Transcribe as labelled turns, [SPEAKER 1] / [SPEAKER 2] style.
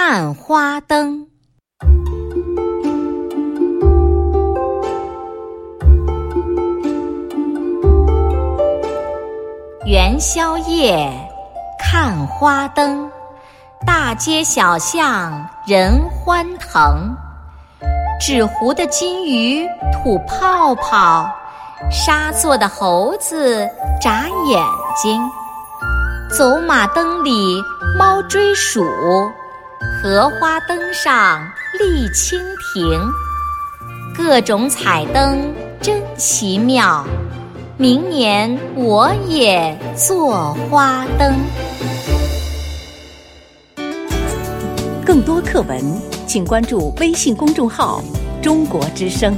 [SPEAKER 1] 看花灯。元宵夜，看花灯，大街小巷人欢腾。纸糊的金鱼吐泡泡，沙做的猴子眨眼睛。走马灯里猫追鼠，荷花灯上立蜻蜓。各种彩灯真奇妙。明年我也做花灯。
[SPEAKER 2] 更多课文，请关注微信公众号“中国之声”。